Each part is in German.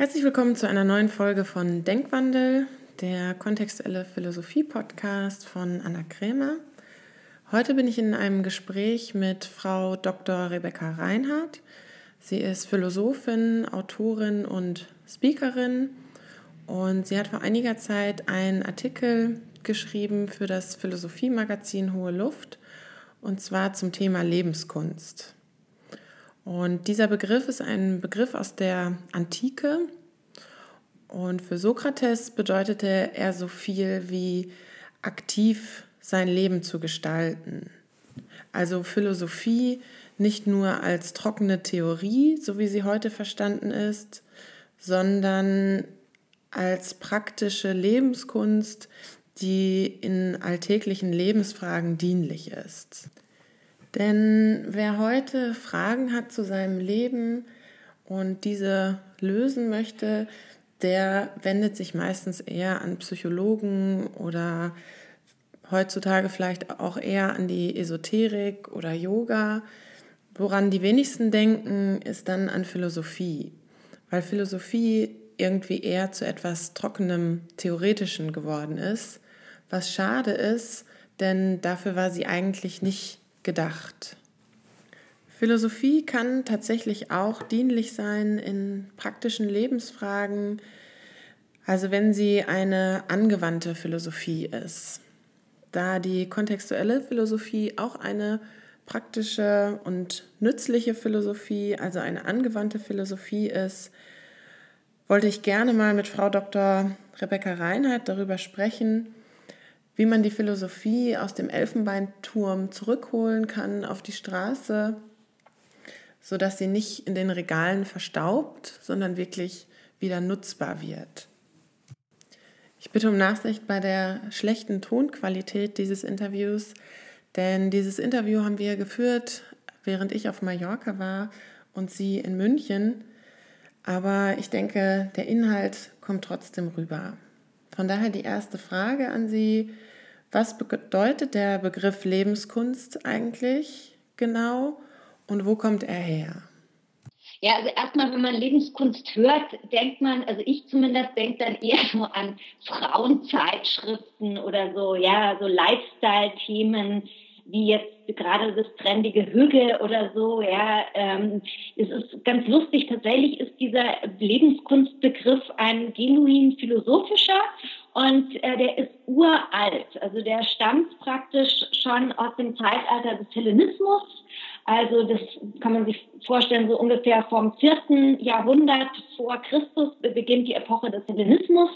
Herzlich willkommen zu einer neuen Folge von Denkwandel, der kontextuelle Philosophie-Podcast von Anna Krämer. Heute bin ich in einem Gespräch mit Frau Dr. Rebecca Reinhardt. Sie ist Philosophin, Autorin und Speakerin und sie hat vor einiger Zeit einen Artikel geschrieben für das Philosophie-Magazin Hohe Luft und zwar zum Thema Lebenskunst. Und dieser Begriff ist ein Begriff aus der Antike. Und für Sokrates bedeutete er so viel wie aktiv sein Leben zu gestalten. Also Philosophie nicht nur als trockene Theorie, so wie sie heute verstanden ist, sondern als praktische Lebenskunst, die in alltäglichen Lebensfragen dienlich ist. Denn wer heute Fragen hat zu seinem Leben und diese lösen möchte, der wendet sich meistens eher an Psychologen oder heutzutage vielleicht auch eher an die Esoterik oder Yoga. Woran die wenigsten denken, ist dann an Philosophie, weil Philosophie irgendwie eher zu etwas trockenem, theoretischen geworden ist, was schade ist, denn dafür war sie eigentlich nicht gedacht. Philosophie kann tatsächlich auch dienlich sein in praktischen Lebensfragen, also wenn sie eine angewandte Philosophie ist. Da die kontextuelle Philosophie auch eine praktische und nützliche Philosophie, also eine angewandte Philosophie ist, wollte ich gerne mal mit Frau Dr. Rebecca Reinhardt darüber sprechen, wie man die Philosophie aus dem Elfenbeinturm zurückholen kann auf die Straße, sodass sie nicht in den Regalen verstaubt, sondern wirklich wieder nutzbar wird. Ich bitte um Nachsicht bei der schlechten Tonqualität dieses Interviews, denn dieses Interview haben wir geführt, während ich auf Mallorca war und sie in München. Aber ich denke, der Inhalt kommt trotzdem rüber. Von daher die erste Frage an Sie. Was bedeutet der Begriff Lebenskunst eigentlich genau und wo kommt er her? Ja, also erstmal, wenn man Lebenskunst hört, denkt man, also ich zumindest denke dann eher so an Frauenzeitschriften oder so, ja, so Lifestyle-Themen, wie jetzt gerade das trendige Hügel oder so, ja, ähm, es ist ganz lustig. Tatsächlich ist dieser Lebenskunstbegriff ein genuin philosophischer und äh, der ist uralt. Also der stammt praktisch schon aus dem Zeitalter des Hellenismus. Also das kann man sich vorstellen, so ungefähr vom vierten Jahrhundert vor Christus beginnt die Epoche des Hellenismus.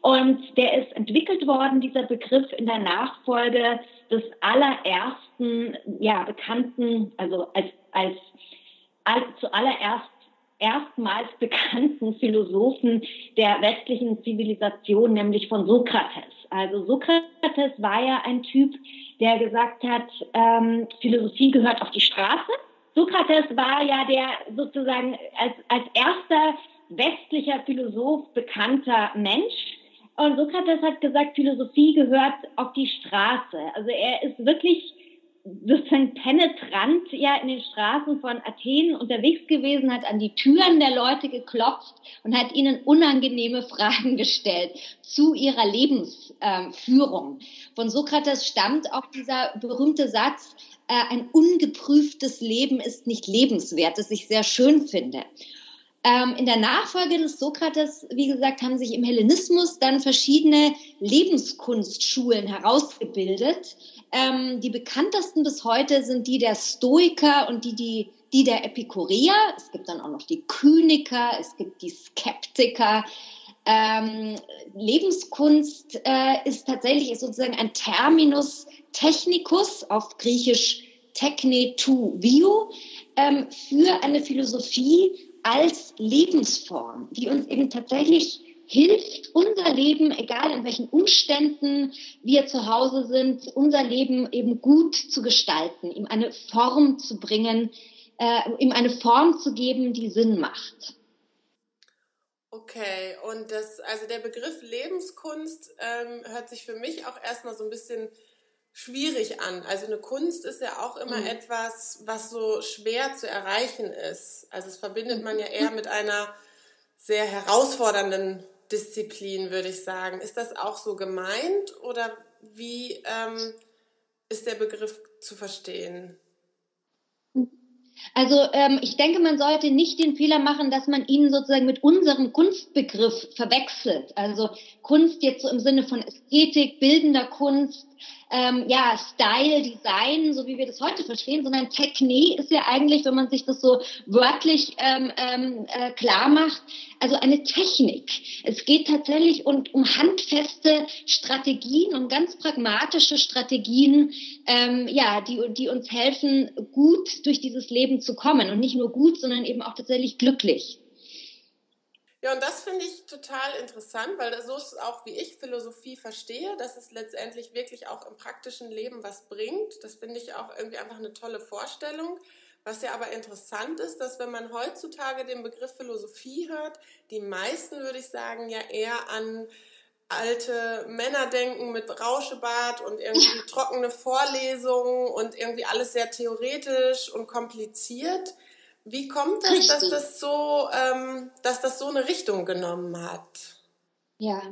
Und der ist entwickelt worden, dieser Begriff, in der Nachfolge des allerersten, ja, bekannten, also als, als, als zuallererst erstmals bekannten Philosophen der westlichen Zivilisation, nämlich von Sokrates. Also Sokrates war ja ein Typ, der gesagt hat, ähm, Philosophie gehört auf die Straße. Sokrates war ja der sozusagen als, als erster westlicher Philosoph bekannter Mensch. Und Sokrates hat gesagt, Philosophie gehört auf die Straße. Also er ist wirklich sozusagen penetrant ja in den Straßen von Athen unterwegs gewesen, hat an die Türen der Leute geklopft und hat ihnen unangenehme Fragen gestellt zu ihrer Lebensführung. Von Sokrates stammt auch dieser berühmte Satz, äh, ein ungeprüftes Leben ist nicht lebenswert, das ich sehr schön finde. Ähm, in der Nachfolge des Sokrates, wie gesagt, haben sich im Hellenismus dann verschiedene Lebenskunstschulen herausgebildet ähm, die bekanntesten bis heute sind die der Stoiker und die, die, die der Epikureer. Es gibt dann auch noch die Kyniker, es gibt die Skeptiker. Ähm, Lebenskunst äh, ist tatsächlich sozusagen ein Terminus technicus auf Griechisch techne tu vio ähm, für eine Philosophie als Lebensform, die uns eben tatsächlich hilft, unser Leben, egal in welchen Umständen wir zu Hause sind, unser Leben eben gut zu gestalten, ihm eine Form zu bringen, äh, ihm eine Form zu geben, die Sinn macht. Okay, und das, also der Begriff Lebenskunst ähm, hört sich für mich auch erstmal so ein bisschen schwierig an. Also eine Kunst ist ja auch immer mhm. etwas, was so schwer zu erreichen ist. Also es verbindet man ja eher mit einer sehr herausfordernden Disziplin, würde ich sagen. Ist das auch so gemeint oder wie ähm, ist der Begriff zu verstehen? Also ähm, ich denke, man sollte nicht den Fehler machen, dass man ihn sozusagen mit unserem Kunstbegriff verwechselt. Also Kunst jetzt so im Sinne von Ästhetik, bildender Kunst, ähm, ja, Style, Design, so wie wir das heute verstehen, sondern Technik ist ja eigentlich, wenn man sich das so wörtlich ähm, ähm, äh, klar macht, also eine Technik. Es geht tatsächlich um, um handfeste Strategien, um ganz pragmatische Strategien, ähm, ja, die, die uns helfen, gut durch dieses Leben zu kommen und nicht nur gut, sondern eben auch tatsächlich glücklich. Ja, und das finde ich total interessant, weil so ist auch, wie ich Philosophie verstehe, dass es letztendlich wirklich auch im praktischen Leben was bringt. Das finde ich auch irgendwie einfach eine tolle Vorstellung. Was ja aber interessant ist, dass wenn man heutzutage den Begriff Philosophie hört, die meisten, würde ich sagen, ja eher an alte Männer denken mit Rauschebart und irgendwie trockene Vorlesungen und irgendwie alles sehr theoretisch und kompliziert. Wie kommt es, dass das so, ähm, dass das so eine Richtung genommen hat? Ja.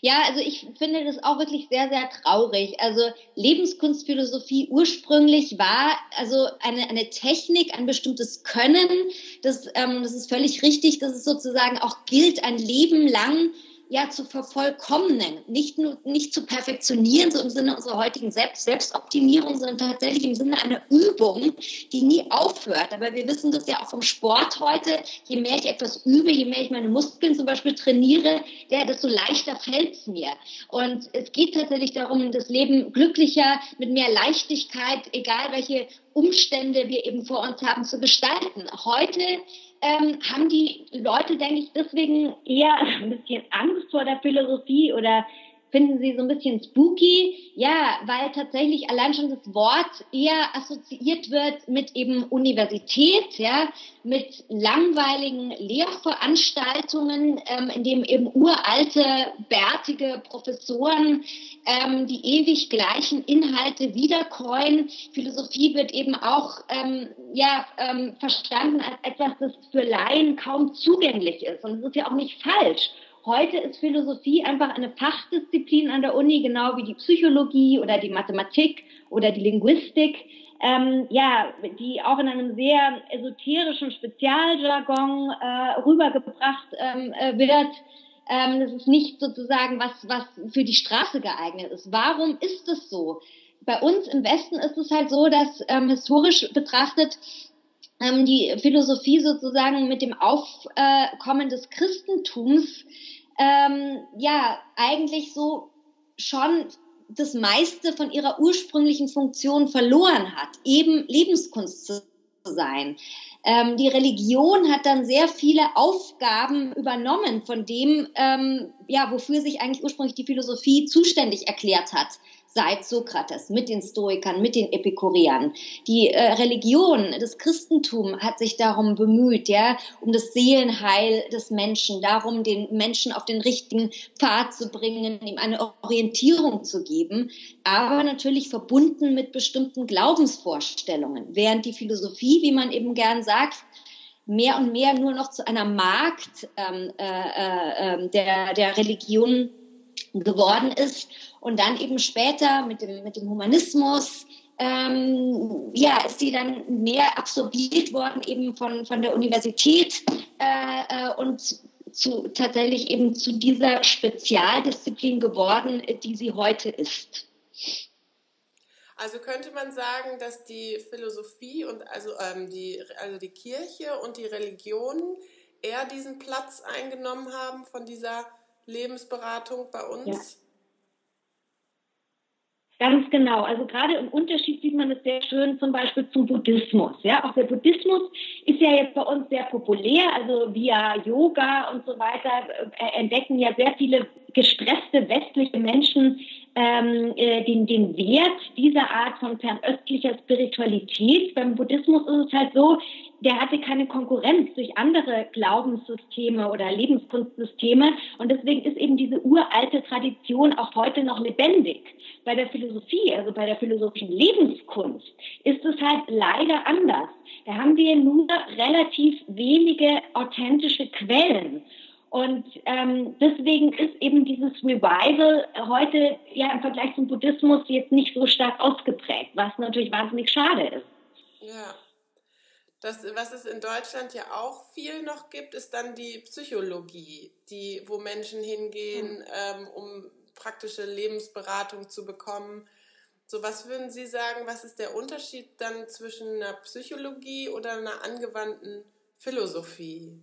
Ja, also ich finde das auch wirklich sehr, sehr traurig. Also Lebenskunstphilosophie ursprünglich war also eine, eine Technik, ein bestimmtes Können. Das, ähm, das ist völlig richtig, dass es sozusagen auch gilt, ein Leben lang ja zu vervollkommnen, nicht nur nicht zu perfektionieren, so im Sinne unserer heutigen Selbst Selbstoptimierung, sondern tatsächlich im Sinne einer Übung, die nie aufhört. Aber wir wissen das ja auch vom Sport heute. Je mehr ich etwas übe, je mehr ich meine Muskeln zum Beispiel trainiere, ja, desto leichter fällt es mir. Und es geht tatsächlich darum, das Leben glücklicher, mit mehr Leichtigkeit, egal welche Umstände wir eben vor uns haben, zu gestalten. Heute ähm, haben die Leute, denke ich, deswegen eher ein bisschen Angst vor der Philosophie oder finden sie so ein bisschen spooky. Ja, weil tatsächlich allein schon das Wort eher assoziiert wird mit eben Universität, ja, mit langweiligen Lehrveranstaltungen, ähm, in dem eben uralte, bärtige Professoren ähm, die ewig gleichen Inhalte wiederkäuen. Philosophie wird eben auch ähm, ja, ähm, verstanden als etwas, das für Laien kaum zugänglich ist. Und es ist ja auch nicht falsch. Heute ist Philosophie einfach eine Fachdisziplin an der Uni, genau wie die Psychologie oder die Mathematik oder die Linguistik. Ähm, ja, die auch in einem sehr esoterischen Spezialjargon äh, rübergebracht ähm, äh, wird. Ähm, das ist nicht sozusagen was, was für die Straße geeignet ist. Warum ist es so? Bei uns im Westen ist es halt so, dass ähm, historisch betrachtet ähm, die Philosophie sozusagen mit dem Aufkommen des Christentums ähm, ja eigentlich so schon das meiste von ihrer ursprünglichen Funktion verloren hat, eben Lebenskunst zu sein. Ähm, die Religion hat dann sehr viele Aufgaben übernommen von dem, ähm, ja, wofür sich eigentlich ursprünglich die Philosophie zuständig erklärt hat seit Sokrates, mit den Stoikern, mit den Epikureern. Die äh, Religion, das Christentum hat sich darum bemüht, ja, um das Seelenheil des Menschen, darum, den Menschen auf den richtigen Pfad zu bringen, ihm eine Orientierung zu geben, aber natürlich verbunden mit bestimmten Glaubensvorstellungen. Während die Philosophie, wie man eben gern sagt, mehr und mehr nur noch zu einer Markt ähm, äh, äh, ähm, der, der Religion geworden ist und dann eben später mit dem, mit dem Humanismus, ähm, ja, ist sie dann mehr absorbiert worden eben von, von der Universität äh, äh, und zu, tatsächlich eben zu dieser Spezialdisziplin geworden, die sie heute ist. Also könnte man sagen, dass die Philosophie und also, ähm, die, also die Kirche und die Religion eher diesen Platz eingenommen haben von dieser Lebensberatung bei uns? Ja. Ganz genau. Also gerade im Unterschied sieht man es sehr schön zum Beispiel zum Buddhismus. Ja, auch der Buddhismus ist ja jetzt bei uns sehr populär. Also via Yoga und so weiter äh, entdecken ja sehr viele gestresste westliche Menschen ähm, äh, den, den Wert dieser Art von fernöstlicher Spiritualität. Beim Buddhismus ist es halt so, der hatte keine Konkurrenz durch andere Glaubenssysteme oder Lebenskunstsysteme. Und deswegen ist eben diese uralte Tradition auch heute noch lebendig. Bei der Philosophie, also bei der philosophischen Lebenskunst, ist es halt leider anders. Da haben wir nur relativ wenige authentische Quellen. Und ähm, deswegen ist eben dieses Revival heute ja im Vergleich zum Buddhismus jetzt nicht so stark ausgeprägt, was natürlich wahnsinnig schade ist. Ja. Das, was es in Deutschland ja auch viel noch gibt, ist dann die Psychologie, die, wo Menschen hingehen, mhm. ähm, um praktische Lebensberatung zu bekommen. So, was würden Sie sagen, was ist der Unterschied dann zwischen einer Psychologie oder einer angewandten Philosophie?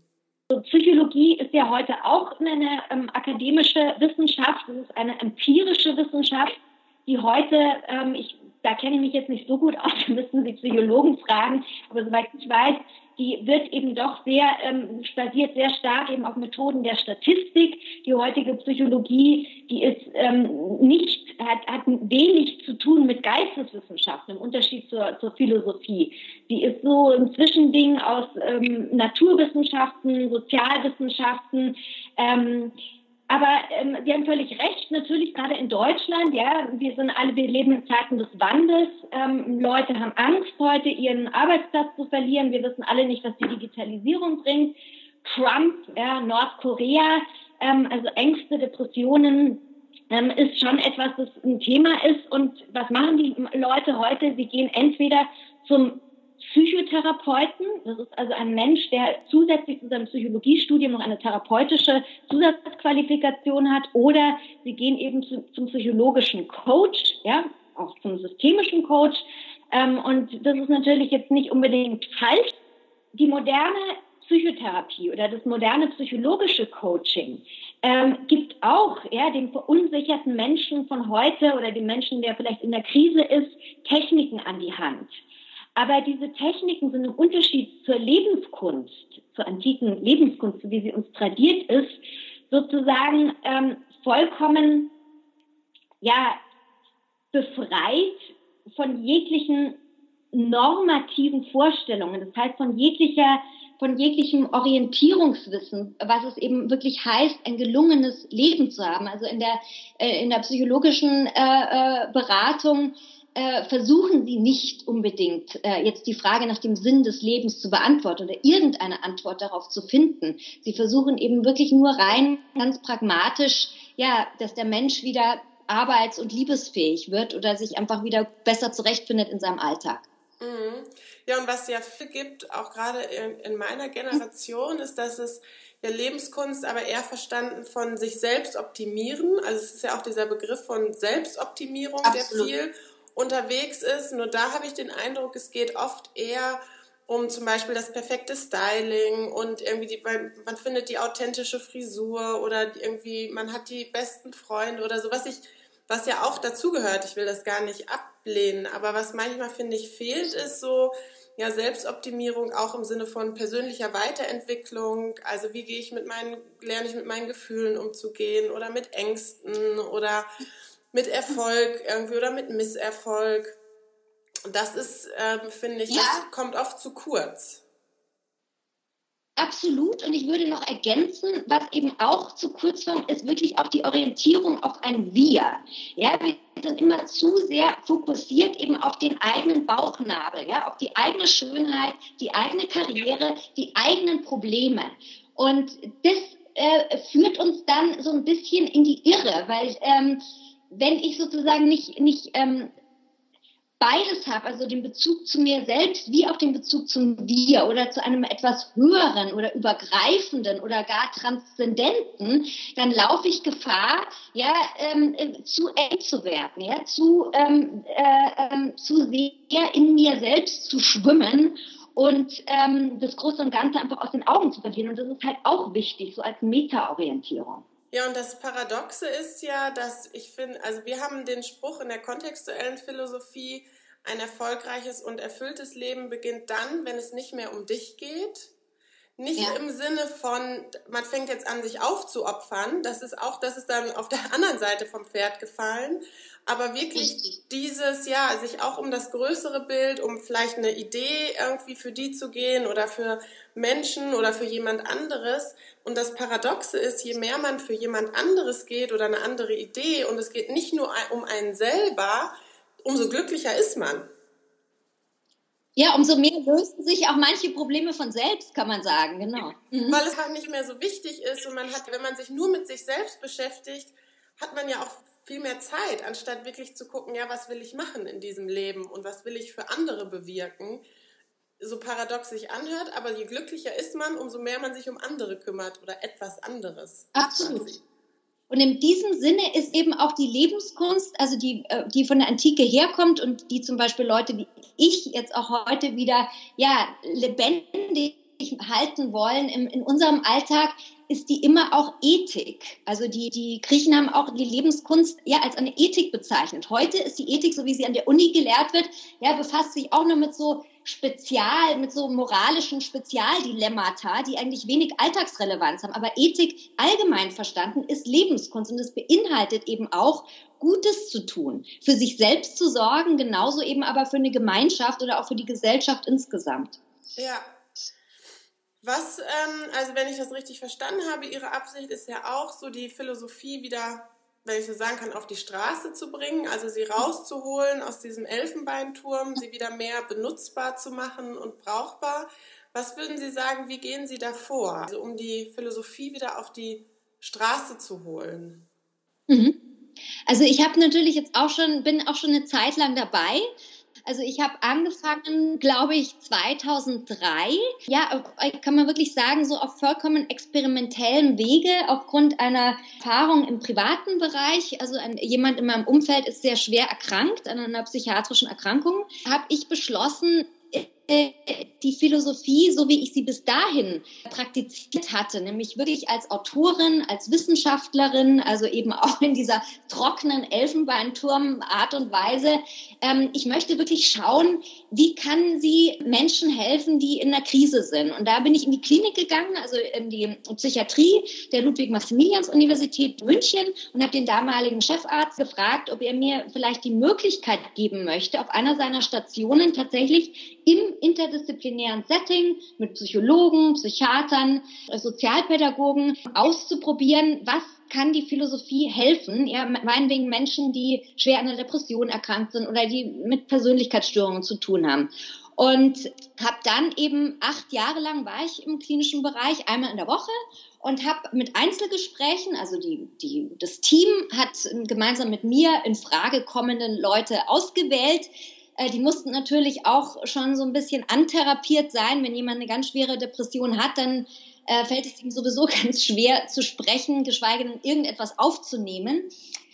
Psychologie ist ja heute auch eine ähm, akademische Wissenschaft, es ist eine empirische Wissenschaft, die heute, ähm, ich da kenne ich mich jetzt nicht so gut aus, da müssen Sie Psychologen fragen, aber soweit ich weiß, die wird eben doch sehr, ähm, basiert sehr stark eben auf Methoden der Statistik. Die heutige Psychologie, die ist ähm, nicht, hat, hat wenig zu tun mit Geisteswissenschaften im Unterschied zur, zur Philosophie. Die ist so ein Zwischending aus ähm, Naturwissenschaften, Sozialwissenschaften, ähm, aber ähm, Sie haben völlig recht, natürlich gerade in Deutschland, ja, wir sind alle, wir leben in Zeiten des Wandels. Ähm, Leute haben Angst, heute ihren Arbeitsplatz zu verlieren. Wir wissen alle nicht, was die Digitalisierung bringt. Trump, ja, Nordkorea, ähm, also Ängste, Depressionen, ähm, ist schon etwas, das ein Thema ist. Und was machen die Leute heute? Sie gehen entweder zum Psychotherapeuten. Das ist also ein Mensch, der zusätzlich zu seinem Psychologiestudium noch eine therapeutische Zusatzqualifikation hat. Oder sie gehen eben zu, zum psychologischen Coach, ja, auch zum systemischen Coach. Ähm, und das ist natürlich jetzt nicht unbedingt falsch. Die moderne Psychotherapie oder das moderne psychologische Coaching ähm, gibt auch ja, dem verunsicherten Menschen von heute oder dem Menschen, der vielleicht in der Krise ist, Techniken an die Hand. Aber diese Techniken sind im Unterschied zur Lebenskunst, zur antiken Lebenskunst, wie sie uns tradiert ist, sozusagen ähm, vollkommen ja, befreit von jeglichen normativen Vorstellungen, das heißt von jeglicher von jeglichem Orientierungswissen, was es eben wirklich heißt, ein gelungenes Leben zu haben. Also in der, äh, in der psychologischen äh, äh, Beratung äh, versuchen Sie nicht unbedingt äh, jetzt die Frage nach dem Sinn des Lebens zu beantworten oder irgendeine Antwort darauf zu finden. Sie versuchen eben wirklich nur rein ganz pragmatisch, ja, dass der Mensch wieder arbeits- und liebesfähig wird oder sich einfach wieder besser zurechtfindet in seinem Alltag. Mhm. Ja, und was ja viel gibt, auch gerade in, in meiner Generation, ist, dass es ja Lebenskunst aber eher verstanden von sich selbst optimieren. Also es ist ja auch dieser Begriff von Selbstoptimierung, Absolut. der viel unterwegs ist. Nur da habe ich den Eindruck, es geht oft eher um zum Beispiel das perfekte Styling und irgendwie die, man findet die authentische Frisur oder irgendwie man hat die besten Freunde oder so, was ich, was ja auch dazugehört. Ich will das gar nicht ablehnen, aber was manchmal finde ich fehlt, ist so ja Selbstoptimierung auch im Sinne von persönlicher Weiterentwicklung. Also wie gehe ich mit meinen, lerne ich mit meinen Gefühlen umzugehen oder mit Ängsten oder mit Erfolg irgendwie oder mit Misserfolg. Das ist, ähm, finde ich, ja. das kommt oft zu kurz. Absolut. Und ich würde noch ergänzen, was eben auch zu kurz kommt, ist wirklich auch die Orientierung auf ein Wir. Ja, wir sind immer zu sehr fokussiert eben auf den eigenen Bauchnabel, ja, auf die eigene Schönheit, die eigene Karriere, die eigenen Probleme. Und das äh, führt uns dann so ein bisschen in die Irre, weil ähm, wenn ich sozusagen nicht, nicht ähm, beides habe, also den Bezug zu mir selbst wie auch den Bezug zum Wir oder zu einem etwas höheren oder übergreifenden oder gar transzendenten, dann laufe ich Gefahr, ja, ähm, äh, zu eng zu werden, ja, zu, ähm, äh, ähm, zu sehr in mir selbst zu schwimmen und ähm, das Große und Ganze einfach aus den Augen zu verlieren. Und das ist halt auch wichtig, so als Meta-Orientierung. Ja, und das Paradoxe ist ja, dass ich finde, also wir haben den Spruch in der kontextuellen Philosophie, ein erfolgreiches und erfülltes Leben beginnt dann, wenn es nicht mehr um dich geht. Nicht ja. im Sinne von, man fängt jetzt an, sich aufzuopfern. Das ist auch, das ist dann auf der anderen Seite vom Pferd gefallen. Aber wirklich Richtig. dieses, ja, sich auch um das größere Bild, um vielleicht eine Idee irgendwie für die zu gehen oder für Menschen oder für jemand anderes. Und das Paradoxe ist, je mehr man für jemand anderes geht oder eine andere Idee und es geht nicht nur um einen selber, umso glücklicher ist man. Ja, umso mehr lösen sich auch manche Probleme von selbst, kann man sagen, genau. Mhm. Weil es halt nicht mehr so wichtig ist und man hat, wenn man sich nur mit sich selbst beschäftigt, hat man ja auch viel mehr Zeit, anstatt wirklich zu gucken, ja, was will ich machen in diesem Leben und was will ich für andere bewirken. So paradox sich anhört, aber je glücklicher ist man, umso mehr man sich um andere kümmert oder etwas anderes. Absolut. Und in diesem Sinne ist eben auch die Lebenskunst, also die, äh, die von der Antike herkommt und die zum Beispiel Leute wie ich jetzt auch heute wieder ja, lebendig halten wollen in, in unserem Alltag, ist die immer auch Ethik. Also die, die Griechen haben auch die Lebenskunst ja als eine Ethik bezeichnet. Heute ist die Ethik, so wie sie an der Uni gelehrt wird, ja, befasst sich auch nur mit so Spezial, mit so moralischen Spezialdilemmata, die eigentlich wenig Alltagsrelevanz haben. Aber Ethik allgemein verstanden ist Lebenskunst und es beinhaltet eben auch Gutes zu tun, für sich selbst zu sorgen, genauso eben aber für eine Gemeinschaft oder auch für die Gesellschaft insgesamt. Ja, was, ähm, also wenn ich das richtig verstanden habe, Ihre Absicht ist ja auch so die Philosophie wieder, wenn ich so sagen kann, auf die Straße zu bringen, also sie rauszuholen aus diesem Elfenbeinturm, sie wieder mehr benutzbar zu machen und brauchbar. Was würden Sie sagen, wie gehen Sie da vor, also um die Philosophie wieder auf die Straße zu holen? Mhm. Also ich habe natürlich jetzt auch schon, bin auch schon eine Zeit lang dabei also ich habe angefangen, glaube ich, 2003. Ja, kann man wirklich sagen, so auf vollkommen experimentellem Wege aufgrund einer Erfahrung im privaten Bereich. Also ein, jemand in meinem Umfeld ist sehr schwer erkrankt an einer psychiatrischen Erkrankung. Habe ich beschlossen, die Philosophie, so wie ich sie bis dahin praktiziert hatte, nämlich wirklich als Autorin, als Wissenschaftlerin, also eben auch in dieser trockenen Elfenbeinturm-Art und Weise. Ähm, ich möchte wirklich schauen, wie kann sie Menschen helfen, die in einer Krise sind. Und da bin ich in die Klinik gegangen, also in die Psychiatrie der Ludwig-Maximilians-Universität München und habe den damaligen Chefarzt gefragt, ob er mir vielleicht die Möglichkeit geben möchte, auf einer seiner Stationen tatsächlich im interdisziplinären Setting mit Psychologen, Psychiatern, Sozialpädagogen auszuprobieren, was kann die Philosophie helfen, ja, meinetwegen Menschen, die schwer an einer Depression erkrankt sind oder die mit Persönlichkeitsstörungen zu tun haben. Und habe dann eben acht Jahre lang war ich im klinischen Bereich, einmal in der Woche und habe mit Einzelgesprächen, also die, die, das Team hat gemeinsam mit mir in Frage kommenden Leute ausgewählt, äh, die mussten natürlich auch schon so ein bisschen antherapiert sein. Wenn jemand eine ganz schwere Depression hat, dann äh, fällt es ihm sowieso ganz schwer zu sprechen, geschweige denn irgendetwas aufzunehmen.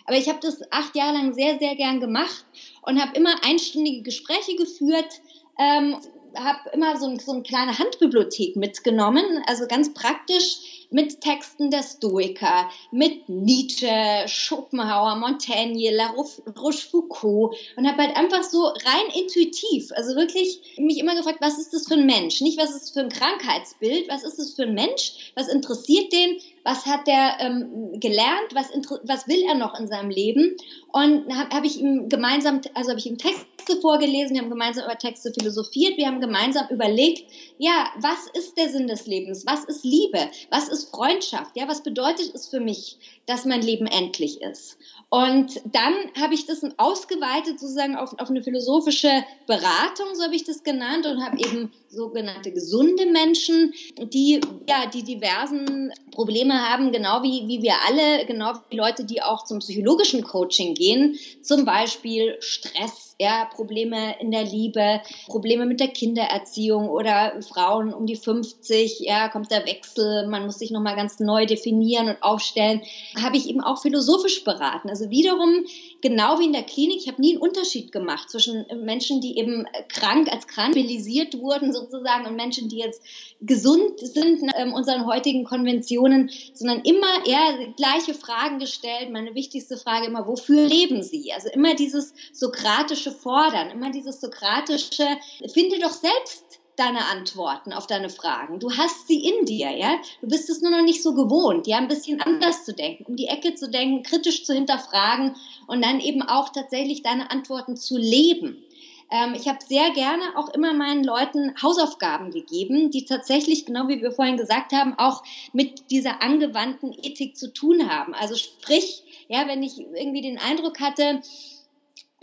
Aber ich habe das acht Jahre lang sehr, sehr gern gemacht und habe immer einstündige Gespräche geführt, ähm, habe immer so, ein, so eine kleine Handbibliothek mitgenommen, also ganz praktisch mit Texten der Stoiker, mit Nietzsche, Schopenhauer, Montaigne, La Rochefoucauld und habe halt einfach so rein intuitiv, also wirklich mich immer gefragt, was ist das für ein Mensch? Nicht, was ist das für ein Krankheitsbild, was ist das für ein Mensch? Was interessiert den? Was hat der ähm, gelernt? Was, was will er noch in seinem Leben? Und habe hab ich ihm gemeinsam, also habe ich ihm Texte vorgelesen, wir haben gemeinsam über Texte philosophiert, wir haben gemeinsam überlegt, ja, was ist der Sinn des Lebens? Was ist Liebe? Was ist Freundschaft? Ja, was bedeutet es für mich, dass mein Leben endlich ist? Und dann habe ich das ausgeweitet sozusagen auf, auf eine philosophische Beratung, so habe ich das genannt, und habe eben sogenannte gesunde Menschen, die ja die diversen Probleme haben, genau wie, wie wir alle, genau wie Leute, die auch zum psychologischen Coaching gehen, zum Beispiel Stress, ja, Probleme in der Liebe, Probleme mit der Kindererziehung oder Frauen um die 50, ja, kommt der Wechsel, man muss sich nochmal ganz neu definieren und aufstellen, habe ich eben auch philosophisch beraten. Also wiederum genau wie in der Klinik, ich habe nie einen Unterschied gemacht zwischen Menschen, die eben krank als krank wurden sozusagen und Menschen, die jetzt gesund sind in ähm, unseren heutigen Konventionen, sondern immer eher gleiche Fragen gestellt. Meine wichtigste Frage immer, wofür leben Sie? Also immer dieses sokratische Fordern, immer dieses sokratische, finde doch selbst deine Antworten auf deine Fragen. Du hast sie in dir, ja. Du bist es nur noch nicht so gewohnt, ja, ein bisschen anders zu denken, um die Ecke zu denken, kritisch zu hinterfragen und dann eben auch tatsächlich deine Antworten zu leben. Ähm, ich habe sehr gerne auch immer meinen Leuten Hausaufgaben gegeben, die tatsächlich, genau wie wir vorhin gesagt haben, auch mit dieser angewandten Ethik zu tun haben. Also sprich, ja, wenn ich irgendwie den Eindruck hatte,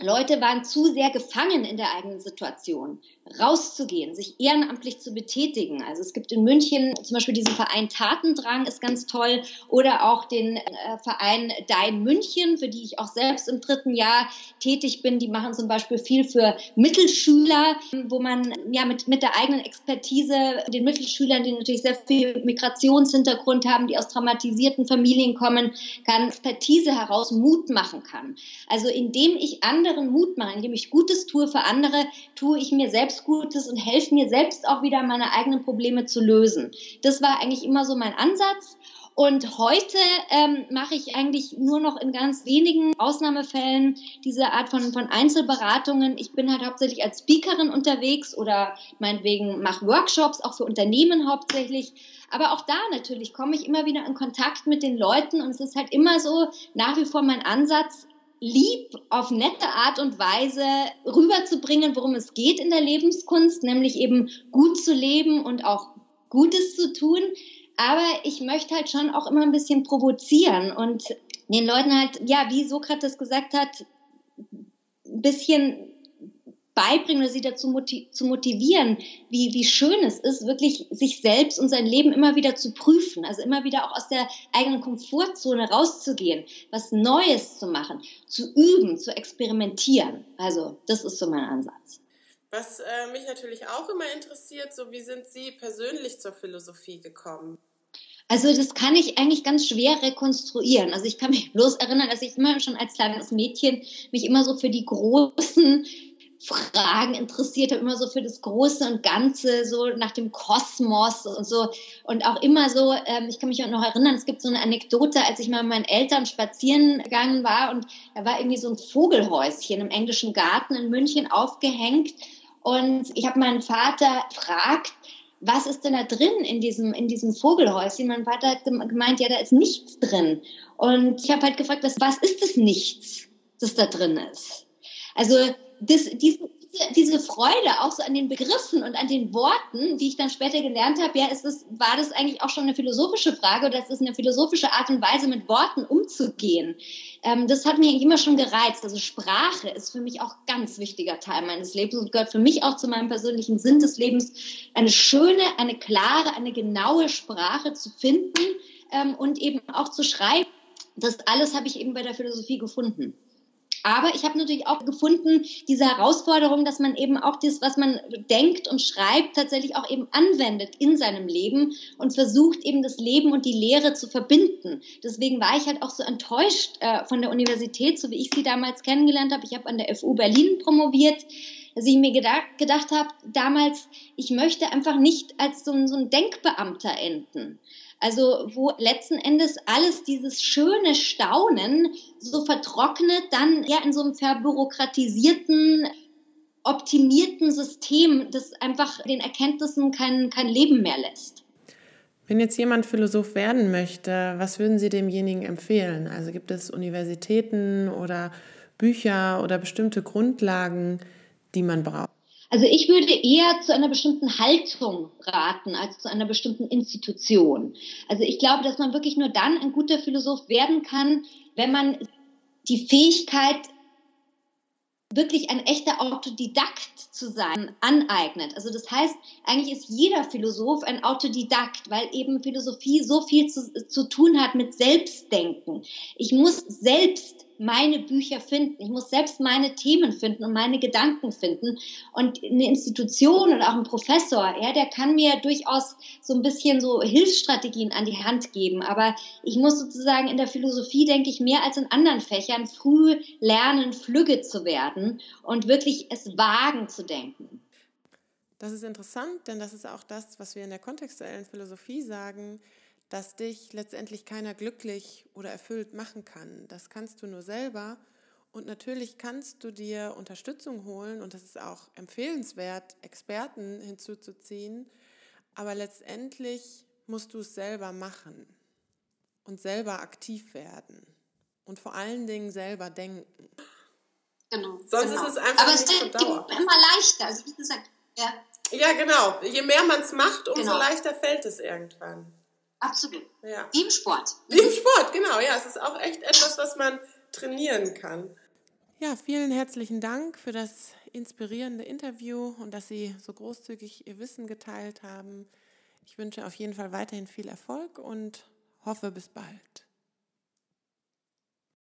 Leute waren zu sehr gefangen in der eigenen Situation, rauszugehen, sich ehrenamtlich zu betätigen. Also es gibt in München zum Beispiel diesen Verein Tatendrang, ist ganz toll, oder auch den äh, Verein Dein München, für die ich auch selbst im dritten Jahr tätig bin. Die machen zum Beispiel viel für Mittelschüler, wo man ja mit, mit der eigenen Expertise den Mittelschülern, die natürlich sehr viel Migrationshintergrund haben, die aus traumatisierten Familien kommen, kann Expertise heraus Mut machen kann. Also indem ich an anderen Mut mache, indem ich Gutes tue für andere, tue ich mir selbst Gutes und helfe mir selbst auch wieder meine eigenen Probleme zu lösen. Das war eigentlich immer so mein Ansatz. Und heute ähm, mache ich eigentlich nur noch in ganz wenigen Ausnahmefällen diese Art von, von Einzelberatungen. Ich bin halt hauptsächlich als Speakerin unterwegs oder meinetwegen mache Workshops, auch für Unternehmen hauptsächlich. Aber auch da natürlich komme ich immer wieder in Kontakt mit den Leuten und es ist halt immer so nach wie vor mein Ansatz, lieb auf nette Art und Weise rüberzubringen, worum es geht in der Lebenskunst, nämlich eben gut zu leben und auch Gutes zu tun. Aber ich möchte halt schon auch immer ein bisschen provozieren und den Leuten halt, ja, wie Sokrates gesagt hat, ein bisschen beibringen oder sie dazu motiv zu motivieren, wie, wie schön es ist, wirklich sich selbst und sein Leben immer wieder zu prüfen, also immer wieder auch aus der eigenen Komfortzone rauszugehen, was Neues zu machen, zu üben, zu experimentieren. Also das ist so mein Ansatz. Was äh, mich natürlich auch immer interessiert, so wie sind Sie persönlich zur Philosophie gekommen? Also das kann ich eigentlich ganz schwer rekonstruieren. Also ich kann mich bloß erinnern, dass ich immer schon als kleines Mädchen mich immer so für die großen Fragen interessiert habe, immer so für das Große und Ganze, so nach dem Kosmos und so. Und auch immer so, ähm, ich kann mich auch noch erinnern, es gibt so eine Anekdote, als ich mal mit meinen Eltern spazieren gegangen war und da war irgendwie so ein Vogelhäuschen im englischen Garten in München aufgehängt. Und ich habe meinen Vater gefragt, was ist denn da drin in diesem, in diesem Vogelhäuschen? Mein Vater hat gemeint, ja, da ist nichts drin. Und ich habe halt gefragt, was, was ist das Nichts, das da drin ist? Also das, diese, diese Freude auch so an den Begriffen und an den Worten, wie ich dann später gelernt habe, ja, ist das, war das eigentlich auch schon eine philosophische Frage oder ist das eine philosophische Art und Weise, mit Worten umzugehen? Ähm, das hat mich immer schon gereizt. Also Sprache ist für mich auch ganz wichtiger Teil meines Lebens und gehört für mich auch zu meinem persönlichen Sinn des Lebens, eine schöne, eine klare, eine genaue Sprache zu finden ähm, und eben auch zu schreiben. Das alles habe ich eben bei der Philosophie gefunden. Aber ich habe natürlich auch gefunden, diese Herausforderung, dass man eben auch das, was man denkt und schreibt, tatsächlich auch eben anwendet in seinem Leben und versucht eben das Leben und die Lehre zu verbinden. Deswegen war ich halt auch so enttäuscht äh, von der Universität, so wie ich sie damals kennengelernt habe. Ich habe an der FU Berlin promoviert dass ich mir gedacht, gedacht habe, damals, ich möchte einfach nicht als so so ein Denkbeamter enden. Also wo letzten Endes alles dieses schöne Staunen so vertrocknet, dann ja in so einem verbürokratisierten, optimierten System, das einfach den Erkenntnissen kein, kein Leben mehr lässt. Wenn jetzt jemand Philosoph werden möchte, was würden Sie demjenigen empfehlen? Also gibt es Universitäten oder Bücher oder bestimmte Grundlagen, die man braucht? Also ich würde eher zu einer bestimmten Haltung raten als zu einer bestimmten Institution. Also ich glaube, dass man wirklich nur dann ein guter Philosoph werden kann, wenn man die Fähigkeit, wirklich ein echter Autodidakt zu sein, aneignet. Also das heißt, eigentlich ist jeder Philosoph ein Autodidakt, weil eben Philosophie so viel zu, zu tun hat mit Selbstdenken. Ich muss selbst meine Bücher finden. Ich muss selbst meine Themen finden und meine Gedanken finden. Und eine Institution oder auch ein Professor, ja, der kann mir durchaus so ein bisschen so Hilfsstrategien an die Hand geben. Aber ich muss sozusagen in der Philosophie, denke ich, mehr als in anderen Fächern früh lernen, flügge zu werden und wirklich es wagen zu denken. Das ist interessant, denn das ist auch das, was wir in der kontextuellen Philosophie sagen dass dich letztendlich keiner glücklich oder erfüllt machen kann. Das kannst du nur selber. Und natürlich kannst du dir Unterstützung holen und das ist auch empfehlenswert, Experten hinzuzuziehen. Aber letztendlich musst du es selber machen und selber aktiv werden und vor allen Dingen selber denken. Genau. Sonst genau. ist es einfach Aber nicht es wird immer leichter. Also wie gesagt, ja. Ja, genau. Je mehr man es macht, umso genau. leichter fällt es irgendwann. Absolut. Ja. Wie im Sport. Wie im Sport, genau. Ja, es ist auch echt etwas, was man trainieren kann. Ja, vielen herzlichen Dank für das inspirierende Interview und dass Sie so großzügig Ihr Wissen geteilt haben. Ich wünsche auf jeden Fall weiterhin viel Erfolg und hoffe bis bald.